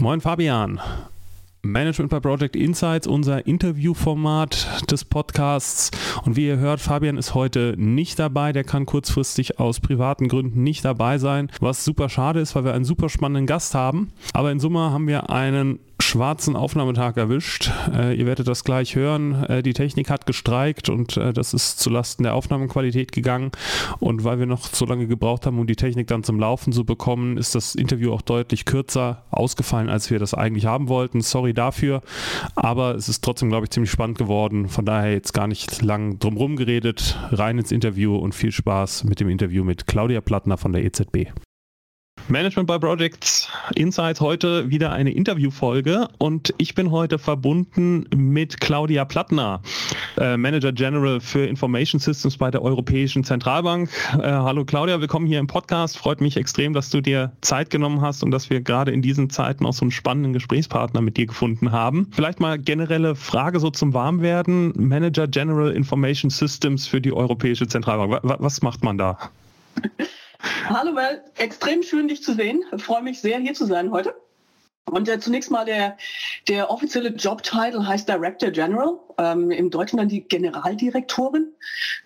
Moin Fabian. Management by Project Insights, unser Interviewformat des Podcasts. Und wie ihr hört, Fabian ist heute nicht dabei. Der kann kurzfristig aus privaten Gründen nicht dabei sein, was super schade ist, weil wir einen super spannenden Gast haben. Aber in Summe haben wir einen schwarzen Aufnahmetag erwischt. Äh, ihr werdet das gleich hören. Äh, die Technik hat gestreikt und äh, das ist zulasten der Aufnahmequalität gegangen. Und weil wir noch so lange gebraucht haben, um die Technik dann zum Laufen zu bekommen, ist das Interview auch deutlich kürzer ausgefallen, als wir das eigentlich haben wollten. Sorry dafür. Aber es ist trotzdem, glaube ich, ziemlich spannend geworden. Von daher jetzt gar nicht lang drumherum geredet. Rein ins Interview und viel Spaß mit dem Interview mit Claudia Plattner von der EZB. Management by Projects Insights heute wieder eine Interviewfolge und ich bin heute verbunden mit Claudia Plattner, äh, Manager General für Information Systems bei der Europäischen Zentralbank. Äh, hallo Claudia, willkommen hier im Podcast. Freut mich extrem, dass du dir Zeit genommen hast und dass wir gerade in diesen Zeiten auch so einen spannenden Gesprächspartner mit dir gefunden haben. Vielleicht mal generelle Frage so zum Warmwerden. Manager General Information Systems für die Europäische Zentralbank. Was macht man da? Hallo Mel, extrem schön dich zu sehen. Ich freue mich sehr hier zu sein heute. Und äh, zunächst mal der, der offizielle Jobtitel heißt Director General, ähm, im Deutschen dann die Generaldirektorin.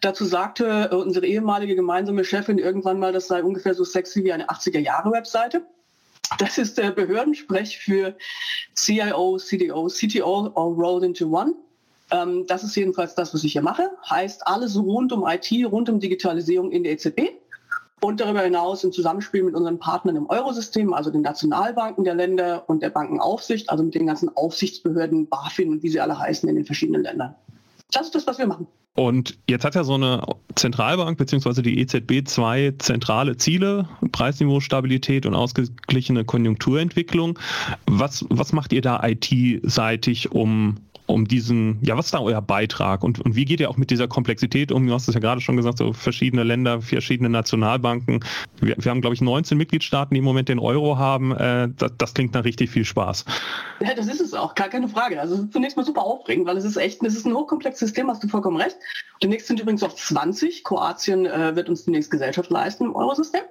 Dazu sagte äh, unsere ehemalige gemeinsame Chefin irgendwann mal, das sei ungefähr so sexy wie eine 80er-Jahre-Webseite. Das ist der Behördensprech für CIO, CDO, CTO all rolled into one. Ähm, das ist jedenfalls das, was ich hier mache. Heißt alles rund um IT, rund um Digitalisierung in der EZB und darüber hinaus im Zusammenspiel mit unseren Partnern im Eurosystem, also den Nationalbanken der Länder und der Bankenaufsicht, also mit den ganzen Aufsichtsbehörden, BaFin und wie sie alle heißen in den verschiedenen Ländern. Das ist das, was wir machen. Und jetzt hat ja so eine Zentralbank bzw. die EZB zwei zentrale Ziele, Preisniveau, Stabilität und ausgeglichene Konjunkturentwicklung. Was, was macht ihr da IT-seitig, um um diesen, ja, was ist da euer Beitrag und, und wie geht ihr auch mit dieser Komplexität um? Du hast es ja gerade schon gesagt, so verschiedene Länder, verschiedene Nationalbanken. Wir, wir haben, glaube ich, 19 Mitgliedstaaten, die im Moment den Euro haben. Äh, das, das, klingt nach richtig viel Spaß. Ja, das ist es auch, gar keine Frage. Also zunächst mal super aufregend, weil es ist echt, es ist ein hochkomplexes System, hast du vollkommen recht. Demnächst sind übrigens auch 20. Kroatien äh, wird uns demnächst Gesellschaft leisten im Eurosystem.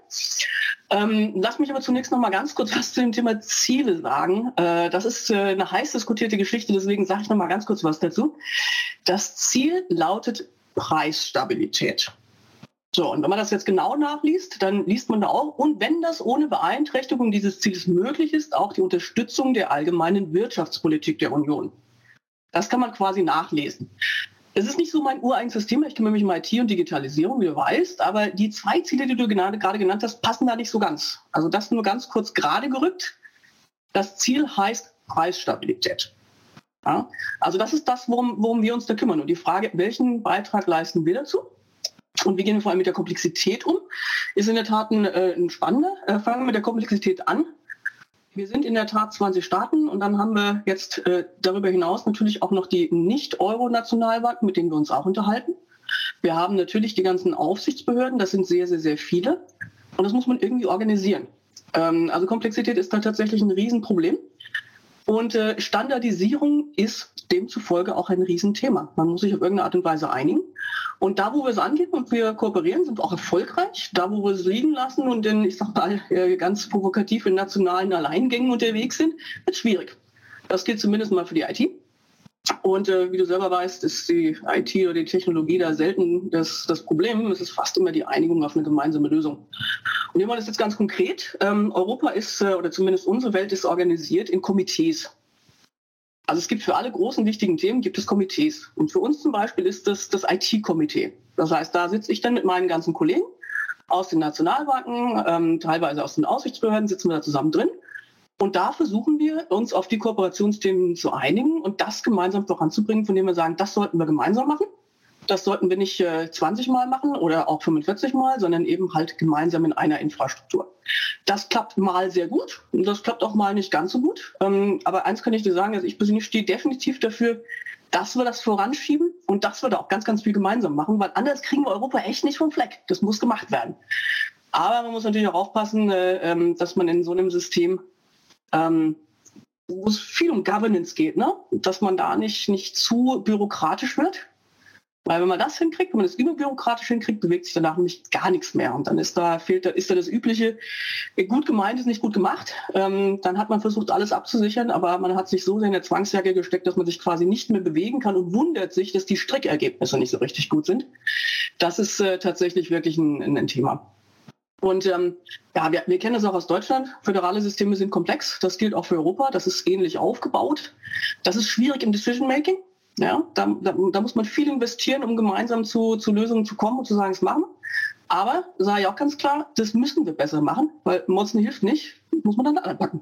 Ähm, lass mich aber zunächst noch mal ganz kurz was zu dem Thema Ziele sagen. Äh, das ist äh, eine heiß diskutierte Geschichte, deswegen sage ich noch mal ganz kurz was dazu. Das Ziel lautet Preisstabilität. So, und wenn man das jetzt genau nachliest, dann liest man da auch, und wenn das ohne Beeinträchtigung dieses Ziels möglich ist, auch die Unterstützung der allgemeinen Wirtschaftspolitik der Union. Das kann man quasi nachlesen. Es ist nicht so mein ureigenes Thema. Ich kümmere mich um IT und Digitalisierung, wie du weißt. Aber die zwei Ziele, die du gerade genannt hast, passen da nicht so ganz. Also das nur ganz kurz gerade gerückt. Das Ziel heißt Preisstabilität. Ja? Also das ist das, worum, worum wir uns da kümmern. Und die Frage, welchen Beitrag leisten wir dazu? Und wie gehen wir vor allem mit der Komplexität um? Ist in der Tat ein, äh, ein spannender. Äh, fangen wir mit der Komplexität an. Wir sind in der Tat 20 Staaten und dann haben wir jetzt äh, darüber hinaus natürlich auch noch die Nicht-Euro-Nationalbanken, mit denen wir uns auch unterhalten. Wir haben natürlich die ganzen Aufsichtsbehörden, das sind sehr, sehr, sehr viele. Und das muss man irgendwie organisieren. Ähm, also Komplexität ist da tatsächlich ein Riesenproblem. Und äh, Standardisierung ist demzufolge auch ein Riesenthema. Man muss sich auf irgendeine Art und Weise einigen. Und da, wo wir es angehen und wir kooperieren, sind wir auch erfolgreich. Da, wo wir es liegen lassen und in, ich sag mal, äh, ganz provokativ in nationalen Alleingängen unterwegs sind, wird schwierig. Das gilt zumindest mal für die IT. Und äh, wie du selber weißt, ist die IT oder die Technologie da selten das, das Problem. Es ist fast immer die Einigung auf eine gemeinsame Lösung. Und nehmen wir das jetzt ganz konkret. Ähm, Europa ist, äh, oder zumindest unsere Welt ist organisiert in Komitees. Also es gibt für alle großen wichtigen Themen gibt es Komitees. Und für uns zum Beispiel ist das das IT-Komitee. Das heißt, da sitze ich dann mit meinen ganzen Kollegen aus den Nationalbanken, ähm, teilweise aus den Aussichtsbehörden sitzen wir da zusammen drin. Und da versuchen wir, uns auf die Kooperationsthemen zu einigen und das gemeinsam voranzubringen, von dem wir sagen, das sollten wir gemeinsam machen. Das sollten wir nicht äh, 20 Mal machen oder auch 45 Mal, sondern eben halt gemeinsam in einer Infrastruktur. Das klappt mal sehr gut und das klappt auch mal nicht ganz so gut. Ähm, aber eins kann ich dir sagen, also ich persönlich stehe definitiv dafür, dass wir das voranschieben und dass wir da auch ganz, ganz viel gemeinsam machen, weil anders kriegen wir Europa echt nicht vom Fleck. Das muss gemacht werden. Aber man muss natürlich auch aufpassen, äh, ähm, dass man in so einem System, ähm, wo es viel um Governance geht, ne? dass man da nicht, nicht zu bürokratisch wird Weil wenn man das hinkriegt, wenn man das überbürokratisch hinkriegt, bewegt sich danach nämlich gar nichts mehr. Und dann ist da, fehlt ist da das übliche, gut gemeint ist nicht gut gemacht. Ähm, dann hat man versucht, alles abzusichern, aber man hat sich so sehr in der Zwangsjacke gesteckt, dass man sich quasi nicht mehr bewegen kann und wundert sich, dass die Strickergebnisse nicht so richtig gut sind. Das ist äh, tatsächlich wirklich ein, ein Thema. Und ähm, ja, wir, wir kennen das auch aus Deutschland. Föderale Systeme sind komplex. Das gilt auch für Europa. Das ist ähnlich aufgebaut. Das ist schwierig im Decision Making. Ja, da, da, da muss man viel investieren, um gemeinsam zu, zu Lösungen zu kommen und zu sagen, es machen. Aber sage ich auch ganz klar, das müssen wir besser machen, weil Motzen hilft nicht, muss man dann anpacken.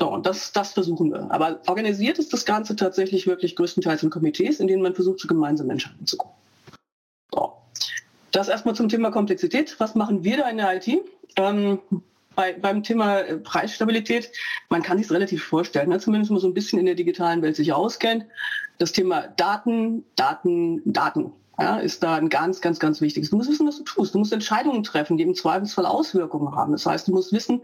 So, und das, das versuchen wir. Aber organisiert ist das Ganze tatsächlich wirklich größtenteils in Komitees, in denen man versucht, zu gemeinsamen Entscheidungen zu kommen. So. Das erstmal zum Thema Komplexität. Was machen wir da in der IT? Ähm, bei, beim Thema äh, Preisstabilität, man kann sich es relativ vorstellen, ne? zumindest mal so ein bisschen in der digitalen Welt sich auskennt. Das Thema Daten, Daten, Daten ja, ist da ein ganz, ganz, ganz wichtiges. Du musst wissen, was du tust. Du musst Entscheidungen treffen, die im Zweifelsfall Auswirkungen haben. Das heißt, du musst wissen,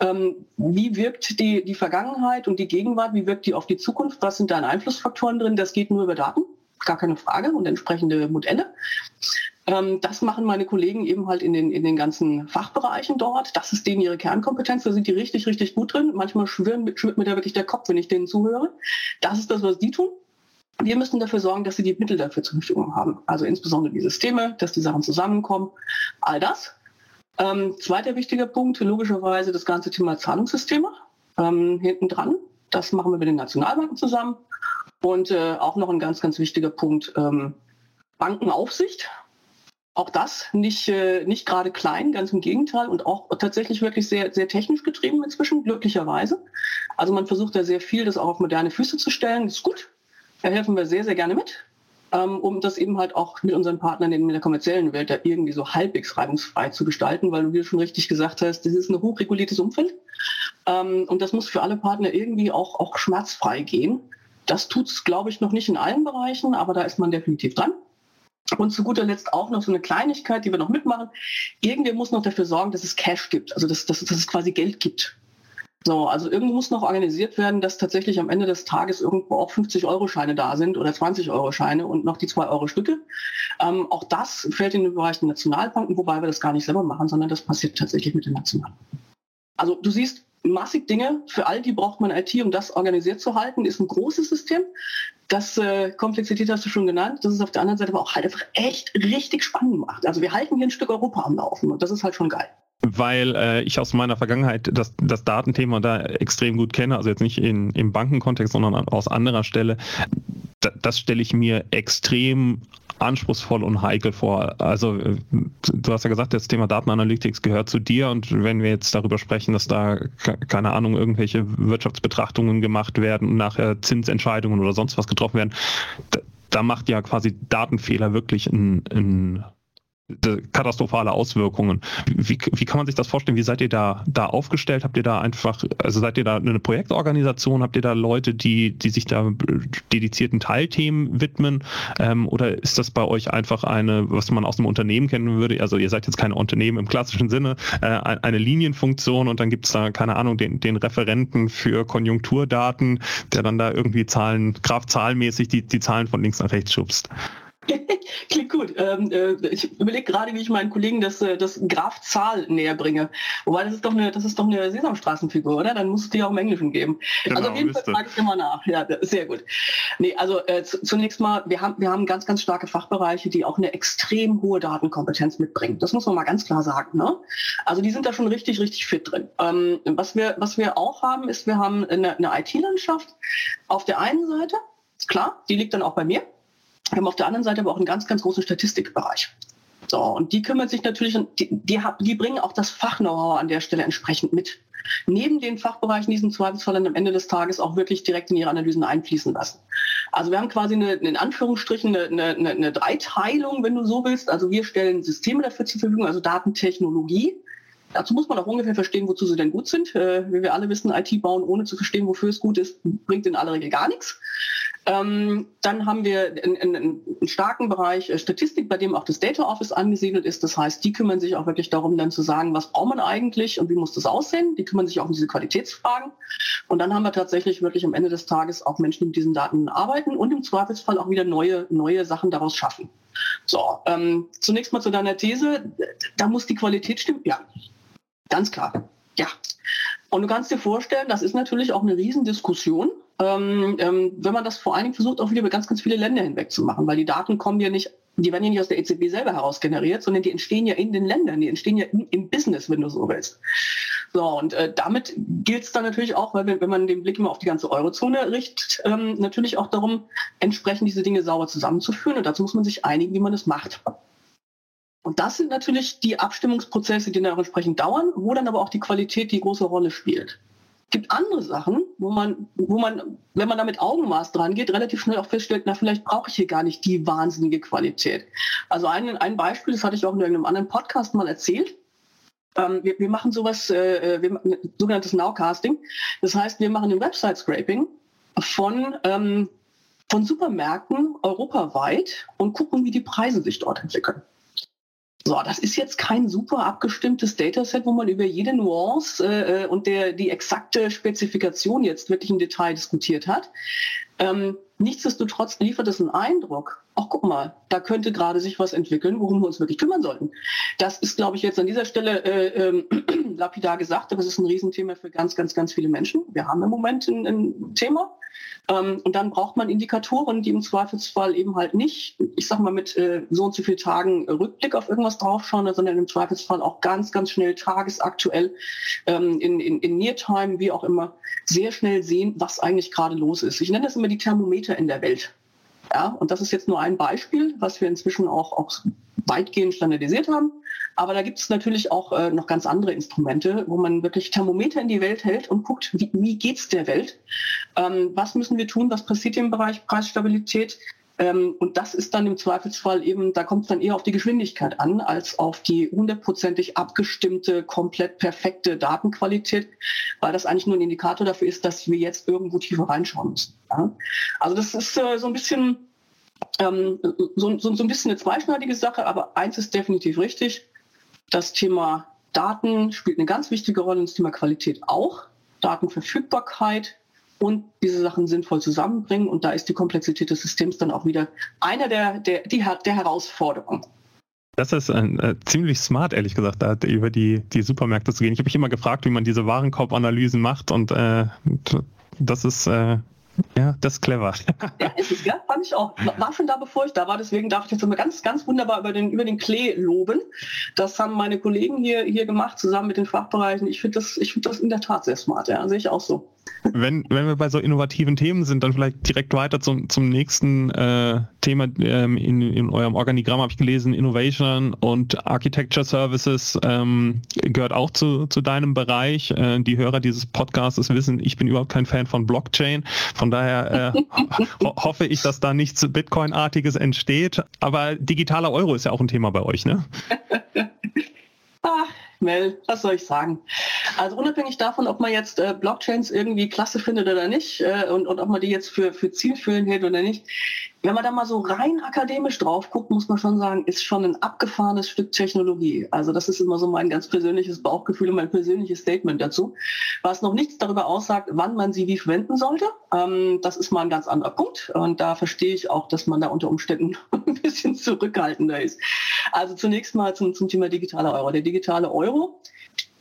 ähm, wie wirkt die, die Vergangenheit und die Gegenwart, wie wirkt die auf die Zukunft, was sind deine Einflussfaktoren drin. Das geht nur über Daten, gar keine Frage, und entsprechende Modelle. Ähm, das machen meine Kollegen eben halt in den, in den ganzen Fachbereichen dort. Das ist denen ihre Kernkompetenz. Da sind die richtig, richtig gut drin. Manchmal schwirrt, mir da wirklich der Kopf, wenn ich denen zuhöre. Das ist das, was die tun. Wir müssen dafür sorgen, dass sie die Mittel dafür zur Verfügung haben. Also insbesondere die Systeme, dass die Sachen zusammenkommen. All das. Ähm, zweiter wichtiger Punkt, logischerweise das ganze Thema Zahlungssysteme. Ähm, hinten dran. Das machen wir mit den Nationalbanken zusammen. Und äh, auch noch ein ganz, ganz wichtiger Punkt, ähm, Bankenaufsicht. Auch das nicht, äh, nicht gerade klein, ganz im Gegenteil und auch tatsächlich wirklich sehr, sehr technisch getrieben inzwischen, glücklicherweise. Also man versucht da sehr viel, das auch auf moderne Füße zu stellen. Das ist gut. Da helfen wir sehr, sehr gerne mit, ähm, um das eben halt auch mit unseren Partnern in der kommerziellen Welt da irgendwie so halbwegs reibungsfrei zu gestalten, weil du dir schon richtig gesagt hast, das ist ein hochreguliertes Umfeld. Ähm, und das muss für alle Partner irgendwie auch, auch schmerzfrei gehen. Das tut es, glaube ich, noch nicht in allen Bereichen, aber da ist man definitiv dran. Und zu guter Letzt auch noch so eine Kleinigkeit, die wir noch mitmachen. Irgendwer muss noch dafür sorgen, dass es Cash gibt, also dass, dass, dass es quasi Geld gibt. So, also irgendwo muss noch organisiert werden, dass tatsächlich am Ende des Tages irgendwo auch 50-Euro-Scheine da sind oder 20-Euro-Scheine und noch die 2-Euro-Stücke. Ähm, auch das fällt in den Bereich der Nationalbanken, wobei wir das gar nicht selber machen, sondern das passiert tatsächlich mit den Nationalbanken. Also du siehst, massig Dinge. Für all die braucht man IT, um das organisiert zu halten. Ist ein großes System. Das äh, Komplexität hast du schon genannt. Das ist auf der anderen Seite aber auch halt einfach echt richtig spannend macht. Also wir halten hier ein Stück Europa am Laufen und das ist halt schon geil weil äh, ich aus meiner Vergangenheit das, das Datenthema da extrem gut kenne, also jetzt nicht in, im Bankenkontext, sondern aus anderer Stelle. Da, das stelle ich mir extrem anspruchsvoll und heikel vor. Also äh, du hast ja gesagt, das Thema Datenanalytics gehört zu dir und wenn wir jetzt darüber sprechen, dass da keine Ahnung irgendwelche Wirtschaftsbetrachtungen gemacht werden und nachher Zinsentscheidungen oder sonst was getroffen werden, da, da macht ja quasi Datenfehler wirklich ein, ein katastrophale Auswirkungen. Wie, wie kann man sich das vorstellen? Wie seid ihr da, da aufgestellt? Habt ihr da einfach, also seid ihr da eine Projektorganisation? Habt ihr da Leute, die, die sich da dedizierten Teilthemen widmen? Ähm, oder ist das bei euch einfach eine, was man aus einem Unternehmen kennen würde? Also ihr seid jetzt kein Unternehmen im klassischen Sinne, äh, eine Linienfunktion und dann gibt es da, keine Ahnung, den, den Referenten für Konjunkturdaten, der dann da irgendwie Zahlen, kraftzahlmäßig die, die Zahlen von links nach rechts schubst. Klingt gut. Ähm, äh, ich überlege gerade, wie ich meinen Kollegen das, äh, das Graf Zahl näher bringe. Wobei das ist doch eine, das ist doch eine Sesamstraßenfigur, oder? Dann muss es die auch im Englischen geben. Genau, also auf jeden Fall frage ich immer nach. Ja, sehr gut. Nee, also äh, zunächst mal, wir haben, wir haben ganz, ganz starke Fachbereiche, die auch eine extrem hohe Datenkompetenz mitbringen. Das muss man mal ganz klar sagen. Ne? Also die sind da schon richtig, richtig fit drin. Ähm, was, wir, was wir auch haben, ist, wir haben eine, eine IT-Landschaft auf der einen Seite, klar, die liegt dann auch bei mir. Wir haben auf der anderen Seite aber auch einen ganz, ganz großen Statistikbereich. So, und die kümmert sich natürlich, die, die, die bringen auch das Fachknow-how an der Stelle entsprechend mit. Neben den Fachbereichen, die diesen Zweifelsfall dann am Ende des Tages auch wirklich direkt in ihre Analysen einfließen lassen. Also wir haben quasi eine, in Anführungsstrichen eine, eine, eine Dreiteilung, wenn du so willst. Also wir stellen Systeme dafür zur Verfügung, also Datentechnologie. Dazu muss man auch ungefähr verstehen, wozu sie denn gut sind. Äh, wie wir alle wissen, IT bauen, ohne zu verstehen, wofür es gut ist, bringt in aller Regel gar nichts. Ähm, dann haben wir einen, einen, starken Bereich äh, Statistik, bei dem auch das Data Office angesiedelt ist. Das heißt, die kümmern sich auch wirklich darum, dann zu sagen, was braucht man eigentlich und wie muss das aussehen. Die kümmern sich auch um diese Qualitätsfragen. Und dann haben wir tatsächlich wirklich am Ende des Tages auch Menschen, die mit diesen Daten arbeiten und im Zweifelsfall auch wieder neue, neue Sachen daraus schaffen. So, ähm, zunächst mal zu deiner These. Da muss die Qualität stimmen. Ja, ganz klar. Ja. Und du kannst dir vorstellen, das ist natürlich auch eine Riesendiskussion, ähm, ähm, wenn man das vor allen Dingen versucht, auch wieder über ganz, ganz viele Länder hinweg zu machen, weil die Daten kommen ja nicht, die werden ja nicht aus der EZB selber heraus generiert, sondern die entstehen ja in den Ländern, die entstehen ja im, im Business, wenn du so willst. So, und äh, damit gilt es dann natürlich auch, weil wenn, wenn man den Blick immer auf die ganze Eurozone richtet, ähm, natürlich auch darum, entsprechend diese Dinge sauber zusammenzuführen. Und dazu muss man sich einigen, wie man das macht. Und das sind natürlich die Abstimmungsprozesse, die dann auch entsprechend dauern, wo dann aber auch die Qualität die große Rolle spielt. Es gibt andere Sachen, wo man, wo man, wenn man da mit Augenmaß dran geht, relativ schnell auch feststellt, na, vielleicht brauche ich hier gar nicht die wahnsinnige Qualität. Also ein, ein Beispiel, das hatte ich auch in irgendeinem anderen Podcast mal erzählt. Ähm, wir, wir, machen sowas, äh, äh wir, sogenanntes Nowcasting. Das heißt, wir machen ein Website-Scraping von, ähm, von Supermärkten europaweit und gucken, wie die Preise sich dort entwickeln. So, das ist jetzt kein super abgestimmtes Dataset, wo man über jede Nuance äh, äh, und der, die exakte Spezifikation jetzt wirklich im Detail diskutiert hat. Ähm, nichtsdestotrotz liefert es einen Eindruck. Ach, guck mal, da könnte gerade sich was entwickeln, worum wir uns wirklich kümmern sollten. Das ist, glaube ich, jetzt an dieser Stelle äh, äh, lapidar gesagt, aber es ist ein Riesenthema für ganz, ganz, ganz viele Menschen. Wir haben im Moment ein, ein Thema. Ähm, und dann braucht man Indikatoren, die im Zweifelsfall eben halt nicht, ich sag mal, mit äh, so und so vielen Tagen Rückblick auf irgendwas draufschauen, sondern im Zweifelsfall auch ganz, ganz schnell tagesaktuell ähm, in, in, in Neartime, wie auch immer, sehr schnell sehen, was eigentlich gerade los ist. Ich nenne das immer die Thermometer in der Welt. Ja, und das ist jetzt nur ein Beispiel, was wir inzwischen auch, auch weitgehend standardisiert haben. Aber da gibt es natürlich auch äh, noch ganz andere Instrumente, wo man wirklich Thermometer in die Welt hält und guckt, wie, wie geht's der Welt? Ähm, was müssen wir tun? Was passiert im Bereich Preisstabilität? Ähm, und das ist dann im Zweifelsfall eben, da kommt es dann eher auf die Geschwindigkeit an, als auf die hundertprozentig abgestimmte, komplett perfekte Datenqualität, weil das eigentlich nur ein Indikator dafür ist, dass wir jetzt irgendwo tiefer reinschauen müssen. Ja? Also das ist äh, so ein bisschen ähm, so, so, so ein bisschen eine zweischneidige Sache, aber eins ist definitiv richtig. Das Thema Daten spielt eine ganz wichtige Rolle, das Thema Qualität auch. Datenverfügbarkeit und diese Sachen sinnvoll zusammenbringen. Und da ist die Komplexität des Systems dann auch wieder einer der, der, die, der Herausforderungen. Das ist äh, ziemlich smart, ehrlich gesagt, da über die, die Supermärkte zu gehen. Ich habe mich immer gefragt, wie man diese Warenkorbanalysen macht und äh, das ist äh, ja, das ist clever. ja, ist es, ja, fand ich auch. War schon da, bevor ich da war, deswegen darf ich jetzt immer ganz, ganz wunderbar über den, über den Klee loben. Das haben meine Kollegen hier, hier gemacht, zusammen mit den Fachbereichen. Ich finde das, ich finde das in der Tat sehr smart, ja, sehe ich auch so. Wenn, wenn wir bei so innovativen Themen sind, dann vielleicht direkt weiter zum, zum nächsten äh, Thema. Ähm, in, in eurem Organigramm habe ich gelesen, Innovation und Architecture Services ähm, gehört auch zu, zu deinem Bereich. Äh, die Hörer dieses Podcasts wissen, ich bin überhaupt kein Fan von Blockchain. Von daher äh, ho hoffe ich, dass da nichts Bitcoin-artiges entsteht. Aber digitaler Euro ist ja auch ein Thema bei euch, ne? Ach, Mel, was soll ich sagen? Also unabhängig davon, ob man jetzt äh, Blockchains irgendwie klasse findet oder nicht äh, und, und ob man die jetzt für, für zielführend hält oder nicht, wenn man da mal so rein akademisch drauf guckt, muss man schon sagen, ist schon ein abgefahrenes Stück Technologie. Also das ist immer so mein ganz persönliches Bauchgefühl und mein persönliches Statement dazu. Was noch nichts darüber aussagt, wann man sie wie verwenden sollte, ähm, das ist mal ein ganz anderer Punkt. Und da verstehe ich auch, dass man da unter Umständen ein bisschen zurückhaltender ist. Also zunächst mal zum, zum Thema digitaler Euro. Der digitale Euro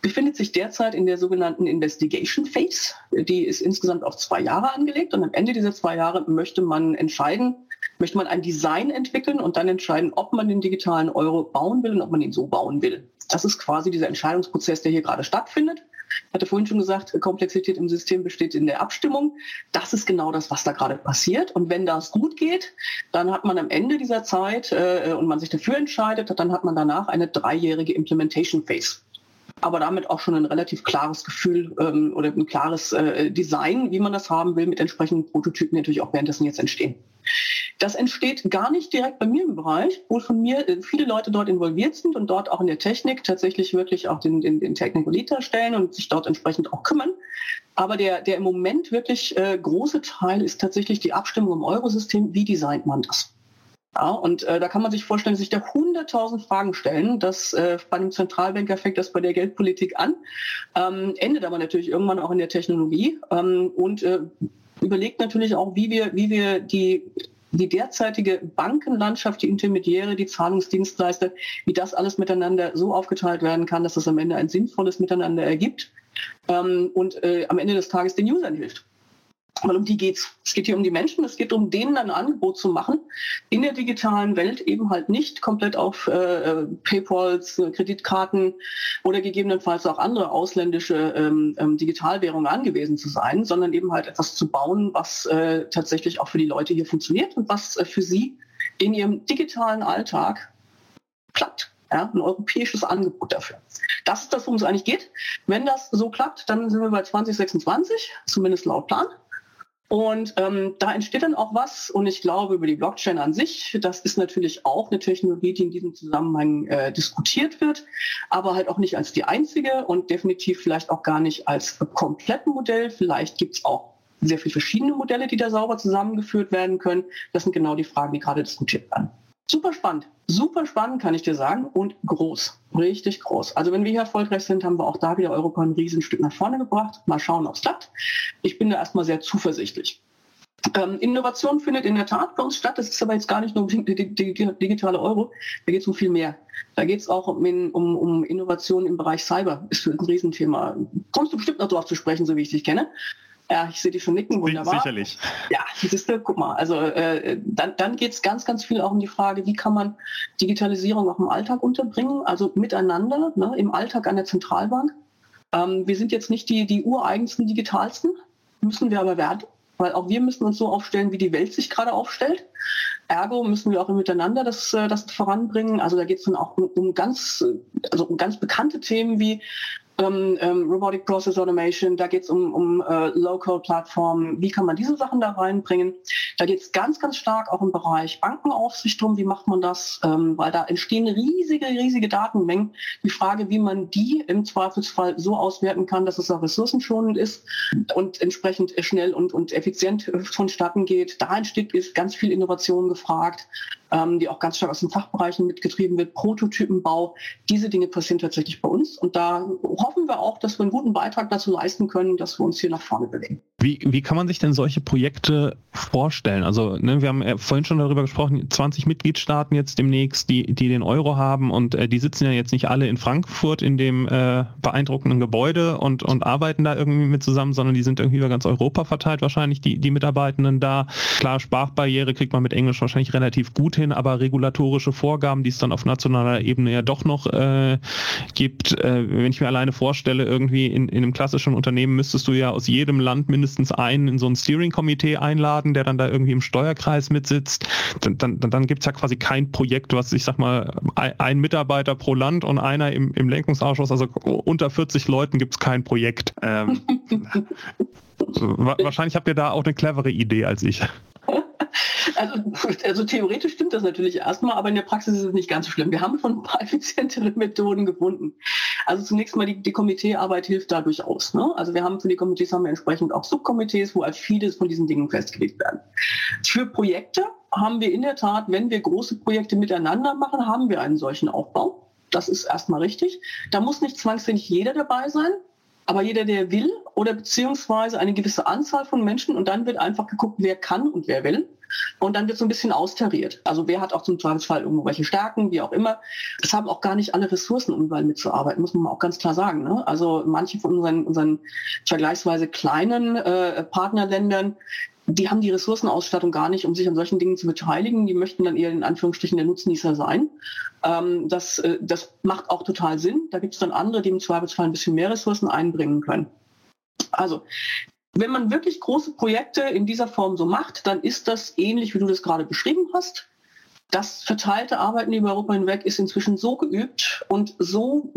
befindet sich derzeit in der sogenannten Investigation Phase. Die ist insgesamt auf zwei Jahre angelegt und am Ende dieser zwei Jahre möchte man entscheiden, möchte man ein Design entwickeln und dann entscheiden, ob man den digitalen Euro bauen will und ob man ihn so bauen will. Das ist quasi dieser Entscheidungsprozess, der hier gerade stattfindet. Ich hatte vorhin schon gesagt, Komplexität im System besteht in der Abstimmung. Das ist genau das, was da gerade passiert. Und wenn das gut geht, dann hat man am Ende dieser Zeit äh, und man sich dafür entscheidet, dann hat man danach eine dreijährige Implementation Phase aber damit auch schon ein relativ klares Gefühl ähm, oder ein klares äh, Design, wie man das haben will, mit entsprechenden Prototypen, die natürlich auch währenddessen jetzt entstehen. Das entsteht gar nicht direkt bei mir im Bereich, wo von mir äh, viele Leute dort involviert sind und dort auch in der Technik tatsächlich wirklich auch den, den, den Technical Lead und sich dort entsprechend auch kümmern. Aber der, der im Moment wirklich äh, große Teil ist tatsächlich die Abstimmung im Eurosystem. Wie designt man das? Ja, und äh, da kann man sich vorstellen, sich da 100.000 Fragen stellen. Das äh, bei einem Zentralbanker fängt das bei der Geldpolitik an, ähm, endet aber natürlich irgendwann auch in der Technologie ähm, und äh, überlegt natürlich auch, wie wir, wie wir die die derzeitige Bankenlandschaft, die Intermediäre, die Zahlungsdienstleister, wie das alles miteinander so aufgeteilt werden kann, dass es am Ende ein sinnvolles Miteinander ergibt ähm, und äh, am Ende des Tages den Usern hilft. Weil um die geht's. Es geht hier um die Menschen. Es geht um denen ein Angebot zu machen, in der digitalen Welt eben halt nicht komplett auf äh, Paypals, Kreditkarten oder gegebenenfalls auch andere ausländische ähm, ähm, Digitalwährungen angewiesen zu sein, sondern eben halt etwas zu bauen, was äh, tatsächlich auch für die Leute hier funktioniert und was äh, für sie in ihrem digitalen Alltag klappt. Ja, ein europäisches Angebot dafür. Das ist das, worum es eigentlich geht. Wenn das so klappt, dann sind wir bei 2026, zumindest laut Plan. Und ähm, da entsteht dann auch was. Und ich glaube, über die Blockchain an sich, das ist natürlich auch eine Technologie, die in diesem Zusammenhang äh, diskutiert wird, aber halt auch nicht als die einzige und definitiv vielleicht auch gar nicht als kompletten Modell. Vielleicht gibt es auch sehr viele verschiedene Modelle, die da sauber zusammengeführt werden können. Das sind genau die Fragen, die gerade diskutiert werden. Super spannend. Super spannend, kann ich dir sagen. Und groß. Richtig groß. Also wenn wir hier erfolgreich sind, haben wir auch da wieder Europa ein Riesenstück nach vorne gebracht. Mal schauen, ob es klappt. Ich bin da erstmal sehr zuversichtlich. Ähm, Innovation findet in der Tat bei uns statt. Das ist aber jetzt gar nicht nur die digitale Euro. Da geht es um viel mehr. Da geht es auch um, um, um Innovation im Bereich Cyber. Ist ein Riesenthema. Kommst du bestimmt noch darauf zu sprechen, so wie ich dich kenne. Ja, ich sehe dich schon nicken, wunderbar. Sicherlich. Ja, siehst du, guck mal, also äh, dann, dann geht es ganz, ganz viel auch um die Frage, wie kann man Digitalisierung auch im Alltag unterbringen, also miteinander, ne, im Alltag an der Zentralbank. Ähm, wir sind jetzt nicht die, die ureigensten, digitalsten, müssen wir aber werden, weil auch wir müssen uns so aufstellen, wie die Welt sich gerade aufstellt. Ergo müssen wir auch miteinander das, äh, das voranbringen. Also da geht es dann auch um, um ganz, also um ganz bekannte Themen wie ähm, ähm, Robotic Process Automation, da geht es um, um äh, Low-Code-Plattformen, wie kann man diese Sachen da reinbringen. Da geht es ganz, ganz stark auch im Bereich Bankenaufsicht drum, wie macht man das, ähm, weil da entstehen riesige, riesige Datenmengen. Die Frage, wie man die im Zweifelsfall so auswerten kann, dass es auch ressourcenschonend ist und entsprechend schnell und, und effizient vonstatten geht, da entsteht ist ganz viel Innovation gefragt ähm, die auch ganz stark aus den Fachbereichen mitgetrieben wird, Prototypenbau. Diese Dinge passieren tatsächlich bei uns und da hoffen wir auch, dass wir einen guten Beitrag dazu leisten können, dass wir uns hier nach vorne bewegen. Wie, wie kann man sich denn solche Projekte vorstellen? Also ne, wir haben vorhin schon darüber gesprochen, 20 Mitgliedstaaten jetzt demnächst, die, die den Euro haben und äh, die sitzen ja jetzt nicht alle in Frankfurt in dem äh, beeindruckenden Gebäude und, und arbeiten da irgendwie mit zusammen, sondern die sind irgendwie über ganz Europa verteilt wahrscheinlich, die, die Mitarbeitenden da. Klar, Sprachbarriere kriegt man mit Englisch wahrscheinlich relativ gut hin, aber regulatorische Vorgaben, die es dann auf nationaler Ebene ja doch noch äh, gibt, äh, wenn ich mir alleine vorstelle, irgendwie in, in einem klassischen Unternehmen müsstest du ja aus jedem Land mindestens einen in so ein Steering-Komitee einladen, der dann da irgendwie im Steuerkreis mitsitzt. Dann, dann, dann gibt es ja quasi kein Projekt, was, ich sag mal, ein Mitarbeiter pro Land und einer im, im Lenkungsausschuss, also unter 40 Leuten gibt es kein Projekt. Ähm, wahrscheinlich habt ihr da auch eine clevere Idee als ich. Also, also theoretisch stimmt das natürlich erstmal, aber in der Praxis ist es nicht ganz so schlimm. Wir haben schon ein paar effizientere Methoden gefunden. Also zunächst mal die, die Komiteearbeit hilft da durchaus. Ne? Also wir haben für die Komitees haben wir entsprechend auch Subkomitees, wo halt vieles von diesen Dingen festgelegt werden. Für Projekte haben wir in der Tat, wenn wir große Projekte miteinander machen, haben wir einen solchen Aufbau. Das ist erstmal richtig. Da muss nicht zwangsläufig jeder dabei sein. Aber jeder, der will oder beziehungsweise eine gewisse Anzahl von Menschen und dann wird einfach geguckt, wer kann und wer will. Und dann wird so ein bisschen austariert. Also wer hat auch zum Zweifelsfall irgendwelche Stärken, wie auch immer. Es haben auch gar nicht alle Ressourcen, um überall mitzuarbeiten, muss man auch ganz klar sagen. Ne? Also manche von unseren, unseren vergleichsweise kleinen äh, Partnerländern, die haben die Ressourcenausstattung gar nicht, um sich an solchen Dingen zu beteiligen. Die möchten dann eher in Anführungsstrichen der Nutznießer sein. Ähm, das, äh, das macht auch total Sinn. Da gibt es dann andere, die im Zweifelsfall ein bisschen mehr Ressourcen einbringen können. Also, wenn man wirklich große Projekte in dieser Form so macht, dann ist das ähnlich, wie du das gerade beschrieben hast. Das verteilte Arbeiten über Europa hinweg ist inzwischen so geübt und so,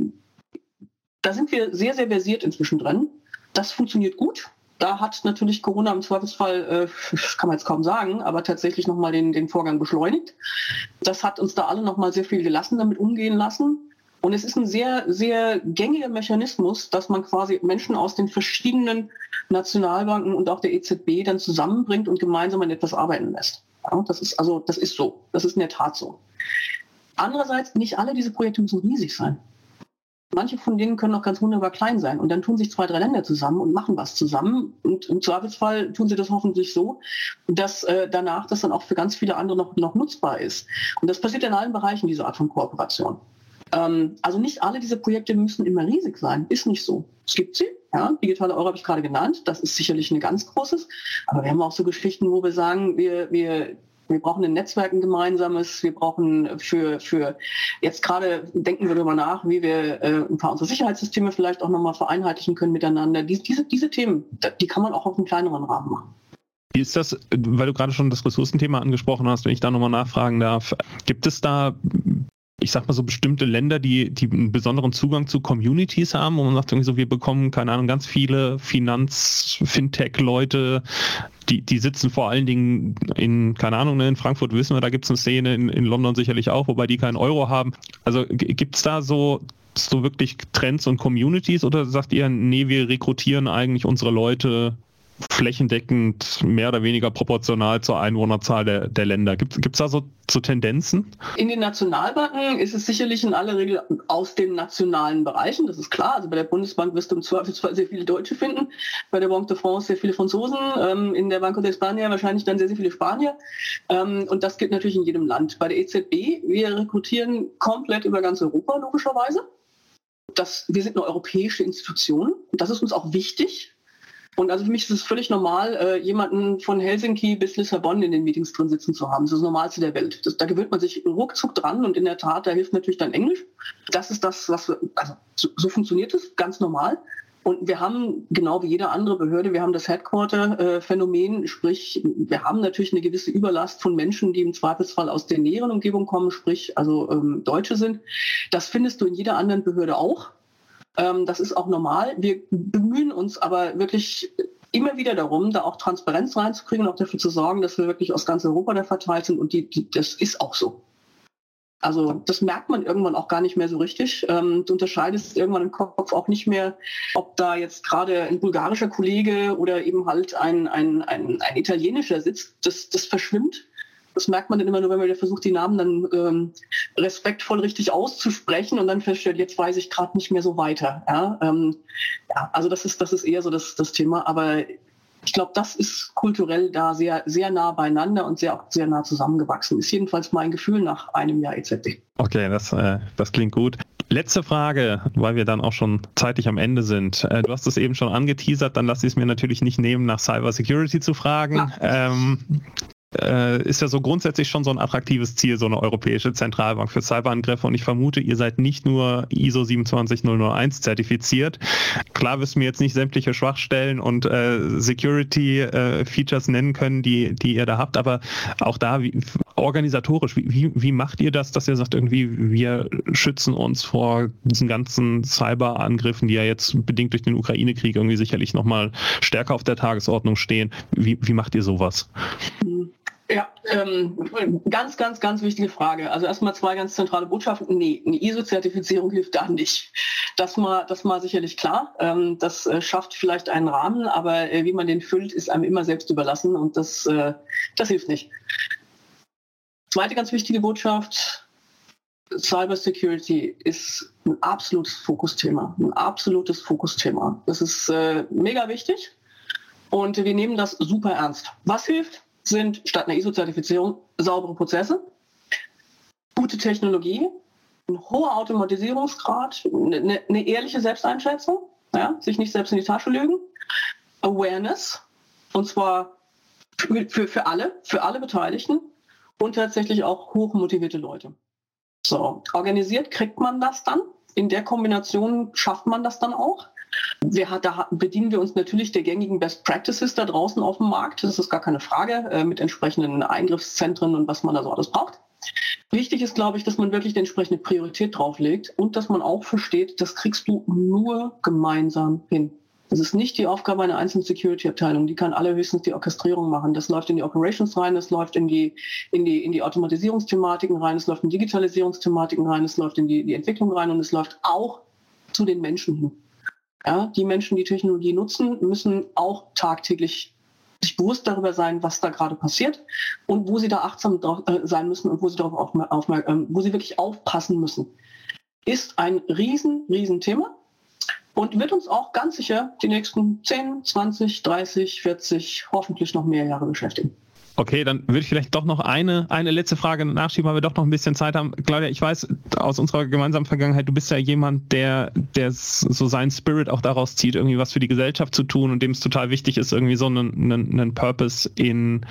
da sind wir sehr, sehr versiert inzwischen drin. Das funktioniert gut. da hat natürlich Corona im Zweifelsfall, äh, kann man jetzt kaum sagen, aber tatsächlich nochmal den, den Vorgang beschleunigt. Das hat uns da alle nochmal sehr viel gelassen damit umgehen lassen. Und es ist ein sehr, sehr gängiger Mechanismus, dass man quasi Menschen aus den verschiedenen Nationalbanken und auch der EZB dann zusammenbringt und gemeinsam an etwas arbeiten lässt. Ja, das ist also, das ist so. Das ist in der Tat so. Andererseits, nicht alle diese Projekte müssen riesig sein. Manche von denen können auch ganz wunderbar klein sein. Und dann tun sich zwei, drei Länder zusammen und machen was zusammen. Und im Zweifelsfall tun sie das hoffentlich so, dass äh, danach das dann auch für ganz viele andere noch, noch nutzbar ist. Und das passiert in allen Bereichen, diese Art von Kooperation. Ähm, also nicht alle diese Projekte müssen immer riesig sein. Ist nicht so. Es gibt sie. Ja, digitale Euro habe ich gerade genannt. Das ist sicherlich ein ganz großes. Aber wir haben auch so Geschichten, wo wir sagen, wir, wir wir brauchen ein Netzwerk ein gemeinsames. Wir brauchen für, für jetzt gerade denken wir darüber nach, wie wir äh, ein paar unserer Sicherheitssysteme vielleicht auch nochmal vereinheitlichen können miteinander. Dies, diese, diese Themen, die kann man auch auf einem kleineren Rahmen machen. Wie ist das, weil du gerade schon das Ressourcenthema angesprochen hast, wenn ich da nochmal nachfragen darf, gibt es da ich sag mal so bestimmte Länder, die, die einen besonderen Zugang zu Communities haben, wo man sagt irgendwie so, wir bekommen, keine Ahnung, ganz viele Finanz-Fintech-Leute, die, die sitzen vor allen Dingen in, keine Ahnung, ne, in Frankfurt wissen wir, da gibt es eine Szene, in, in London sicherlich auch, wobei die keinen Euro haben. Also gibt es da so, so wirklich Trends und Communities oder sagt ihr, nee, wir rekrutieren eigentlich unsere Leute flächendeckend mehr oder weniger proportional zur Einwohnerzahl der, der Länder. Gibt es da so, so Tendenzen? In den Nationalbanken ist es sicherlich in aller Regel aus den nationalen Bereichen, das ist klar. Also bei der Bundesbank wirst du im Zweifelsfall sehr viele Deutsche finden, bei der Banque de France sehr viele Franzosen, ähm, in der Banco de España wahrscheinlich dann sehr, sehr viele Spanier. Ähm, und das gilt natürlich in jedem Land. Bei der EZB, wir rekrutieren komplett über ganz Europa logischerweise. Das, wir sind eine europäische Institution. Das ist uns auch wichtig. Und also für mich ist es völlig normal, äh, jemanden von Helsinki bis Lissabon in den Meetings drin sitzen zu haben. Das ist das Normalste der Welt. Das, da gewöhnt man sich ruckzuck dran und in der Tat, da hilft natürlich dann Englisch. Das ist das, was, also so, so funktioniert es, ganz normal. Und wir haben, genau wie jede andere Behörde, wir haben das Headquarter-Phänomen, sprich, wir haben natürlich eine gewisse Überlast von Menschen, die im Zweifelsfall aus der näheren Umgebung kommen, sprich, also ähm, Deutsche sind. Das findest du in jeder anderen Behörde auch. Ähm, das ist auch normal. Wir bemühen uns aber wirklich immer wieder darum, da auch Transparenz reinzukriegen und auch dafür zu sorgen, dass wir wirklich aus ganz Europa da verteilt sind und die, die, das ist auch so. Also das merkt man irgendwann auch gar nicht mehr so richtig. Ähm, du unterscheidest irgendwann im Kopf auch nicht mehr, ob da jetzt gerade ein bulgarischer Kollege oder eben halt ein, ein, ein, ein italienischer sitzt. Das, das verschwimmt. Das merkt man dann immer nur, wenn man versucht, die Namen dann ähm, respektvoll richtig auszusprechen und dann feststellt, jetzt weiß ich gerade nicht mehr so weiter. Ja, ähm, ja, also das ist, das ist eher so das, das Thema. Aber ich glaube, das ist kulturell da sehr, sehr nah beieinander und sehr, sehr nah zusammengewachsen. Ist jedenfalls mein Gefühl nach einem Jahr EZB. Okay, das, äh, das klingt gut. Letzte Frage, weil wir dann auch schon zeitig am Ende sind. Äh, du hast es eben schon angeteasert, dann lasse ich es mir natürlich nicht nehmen, nach Cyber Security zu fragen. Ähm, äh, ist ja so grundsätzlich schon so ein attraktives Ziel, so eine europäische Zentralbank für Cyberangriffe. Und ich vermute, ihr seid nicht nur ISO 27001 zertifiziert. Klar wirst du mir jetzt nicht sämtliche Schwachstellen und äh, Security-Features äh, nennen können, die, die ihr da habt, aber auch da wie, organisatorisch, wie, wie macht ihr das, dass ihr sagt, irgendwie, wir schützen uns vor diesen ganzen Cyberangriffen, die ja jetzt bedingt durch den Ukraine-Krieg irgendwie sicherlich nochmal stärker auf der Tagesordnung stehen. Wie, wie macht ihr sowas? Hm. Ja, ähm, ganz, ganz, ganz wichtige Frage. Also erstmal zwei ganz zentrale Botschaften. Nee, eine ISO-Zertifizierung hilft da nicht. Das mal, das mal sicherlich klar. Ähm, das äh, schafft vielleicht einen Rahmen, aber äh, wie man den füllt, ist einem immer selbst überlassen und das, äh, das hilft nicht. Zweite ganz wichtige Botschaft. Cyber Security ist ein absolutes Fokusthema. Ein absolutes Fokusthema. Das ist äh, mega wichtig und wir nehmen das super ernst. Was hilft? Sind statt einer ISO-Zertifizierung saubere Prozesse, gute Technologie, ein hoher Automatisierungsgrad, eine, eine ehrliche Selbsteinschätzung, ja, sich nicht selbst in die Tasche lügen, Awareness, und zwar für, für, für alle, für alle Beteiligten und tatsächlich auch hochmotivierte Leute. So, organisiert kriegt man das dann. In der Kombination schafft man das dann auch. Wir, da bedienen wir uns natürlich der gängigen Best Practices da draußen auf dem Markt. Das ist gar keine Frage, äh, mit entsprechenden Eingriffszentren und was man da so alles braucht. Wichtig ist, glaube ich, dass man wirklich die entsprechende Priorität drauflegt und dass man auch versteht, das kriegst du nur gemeinsam hin. Das ist nicht die Aufgabe einer einzelnen Security-Abteilung. Die kann allerhöchstens die Orchestrierung machen. Das läuft in die Operations rein, das läuft in die, in die, in die Automatisierungsthematiken rein, es läuft in Digitalisierungsthematiken rein, es läuft in die, die Entwicklung rein und es läuft auch zu den Menschen hin. Ja, die Menschen, die Technologie nutzen, müssen auch tagtäglich sich bewusst darüber sein, was da gerade passiert und wo sie da achtsam äh, sein müssen und wo sie darauf ähm, wo sie wirklich aufpassen müssen. Ist ein riesen, riesen Thema und wird uns auch ganz sicher die nächsten 10, 20, 30, 40, hoffentlich noch mehr Jahre beschäftigen. Okay, dann würde ich vielleicht doch noch eine, eine letzte Frage nachschieben, weil wir doch noch ein bisschen Zeit haben. Claudia, ich weiß aus unserer gemeinsamen Vergangenheit, du bist ja jemand, der, der so seinen Spirit auch daraus zieht, irgendwie was für die Gesellschaft zu tun und dem es total wichtig ist, irgendwie so einen, einen, einen Purpose in,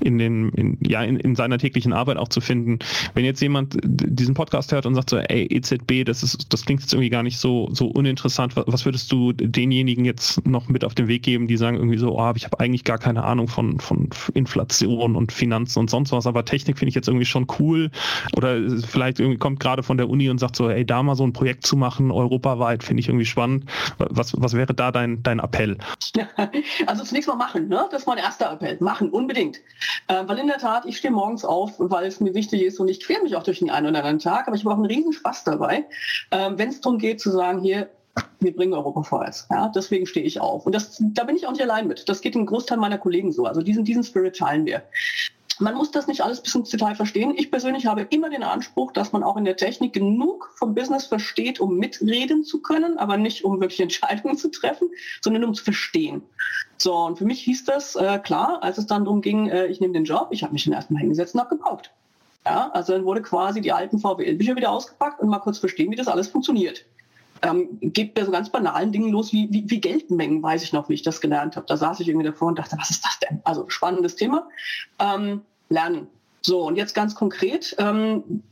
in, den, in, ja, in, in seiner täglichen Arbeit auch zu finden. Wenn jetzt jemand diesen Podcast hört und sagt so, ey, EZB, das ist, das klingt jetzt irgendwie gar nicht so, so uninteressant, was würdest du denjenigen jetzt noch mit auf den Weg geben, die sagen irgendwie so, oh, ich habe eigentlich gar keine Ahnung von, von Inflation Organisation und Finanzen und sonst was, aber Technik finde ich jetzt irgendwie schon cool. Oder vielleicht irgendwie kommt gerade von der Uni und sagt so, ey, da mal so ein Projekt zu machen, europaweit, finde ich irgendwie spannend. Was, was wäre da dein, dein Appell? also zunächst mal machen, ne? Das ist mein erster Appell. Machen, unbedingt. Äh, weil in der Tat, ich stehe morgens auf, weil es mir wichtig ist und ich quäle mich auch durch den einen oder anderen Tag, aber ich habe auch einen riesen Spaß dabei, äh, wenn es darum geht zu sagen, hier, wir bringen Europa vorwärts. Ja, deswegen stehe ich auf. Und das, da bin ich auch nicht allein mit. Das geht dem Großteil meiner Kollegen so. Also diesen, diesen Spirit teilen wir. Man muss das nicht alles bis ins Detail verstehen. Ich persönlich habe immer den Anspruch, dass man auch in der Technik genug vom Business versteht, um mitreden zu können, aber nicht um wirklich Entscheidungen zu treffen, sondern um zu verstehen. So, und für mich hieß das äh, klar, als es dann darum ging, äh, ich nehme den Job, ich habe mich dann erstmal hingesetzt und habe gebraucht. Ja, also dann wurde quasi die alten VWL-Bücher wieder ausgepackt und mal kurz verstehen, wie das alles funktioniert ähm, geht bei so ganz banalen Dingen los wie, wie, wie Geldmengen, weiß ich noch, wie ich das gelernt habe. Da saß ich irgendwie davor und dachte, was ist das denn? Also spannendes Thema. Ähm, lernen. So, und jetzt ganz konkret, ähm,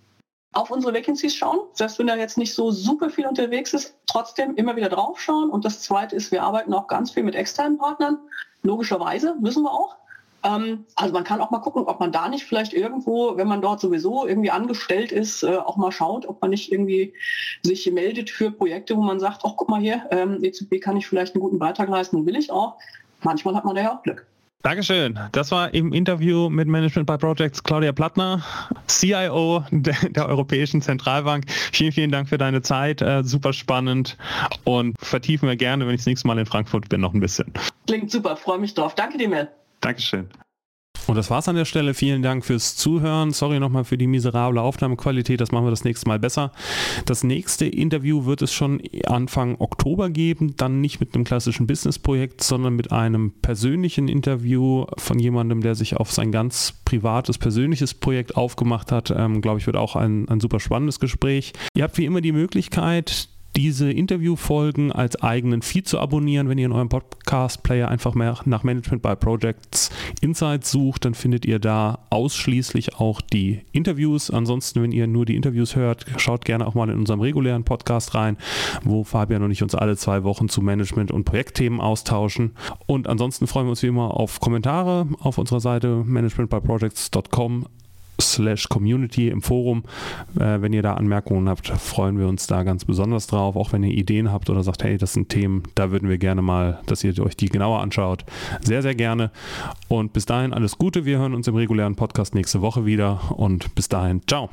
auf unsere Vacancies schauen, selbst wenn da jetzt nicht so super viel unterwegs ist, trotzdem immer wieder drauf schauen. Und das Zweite ist, wir arbeiten auch ganz viel mit externen Partnern. Logischerweise, müssen wir auch. Ähm, also man kann auch mal gucken, ob man da nicht vielleicht irgendwo, wenn man dort sowieso irgendwie angestellt ist, äh, auch mal schaut, ob man nicht irgendwie sich meldet für Projekte, wo man sagt, ach guck mal hier, ähm, EZB kann ich vielleicht einen guten Beitrag leisten, will ich auch. Manchmal hat man da ja auch Glück. Dankeschön. Das war im Interview mit Management by Projects Claudia Plattner, CIO der, der Europäischen Zentralbank. Vielen, vielen Dank für deine Zeit. Äh, super spannend und vertiefen wir gerne, wenn ich das nächste Mal in Frankfurt bin, noch ein bisschen. Klingt super, freue mich drauf. Danke dir, Mel. Dankeschön. Und das war's an der Stelle. Vielen Dank fürs Zuhören. Sorry nochmal für die miserable Aufnahmequalität. Das machen wir das nächste Mal besser. Das nächste Interview wird es schon Anfang Oktober geben. Dann nicht mit einem klassischen Business-Projekt, sondern mit einem persönlichen Interview von jemandem, der sich auf sein ganz privates, persönliches Projekt aufgemacht hat. Ähm, Glaube ich, wird auch ein, ein super spannendes Gespräch. Ihr habt wie immer die Möglichkeit, diese Interviewfolgen als eigenen Feed zu abonnieren. Wenn ihr in eurem Podcast-Player einfach mehr nach Management by Projects Insights sucht, dann findet ihr da ausschließlich auch die Interviews. Ansonsten, wenn ihr nur die Interviews hört, schaut gerne auch mal in unserem regulären Podcast rein, wo Fabian und ich uns alle zwei Wochen zu Management- und Projektthemen austauschen. Und ansonsten freuen wir uns wie immer auf Kommentare auf unserer Seite managementbyprojects.com slash community im Forum. Äh, wenn ihr da Anmerkungen habt, freuen wir uns da ganz besonders drauf. Auch wenn ihr Ideen habt oder sagt, hey, das sind Themen, da würden wir gerne mal, dass ihr euch die genauer anschaut. Sehr, sehr gerne. Und bis dahin alles Gute. Wir hören uns im regulären Podcast nächste Woche wieder. Und bis dahin, ciao.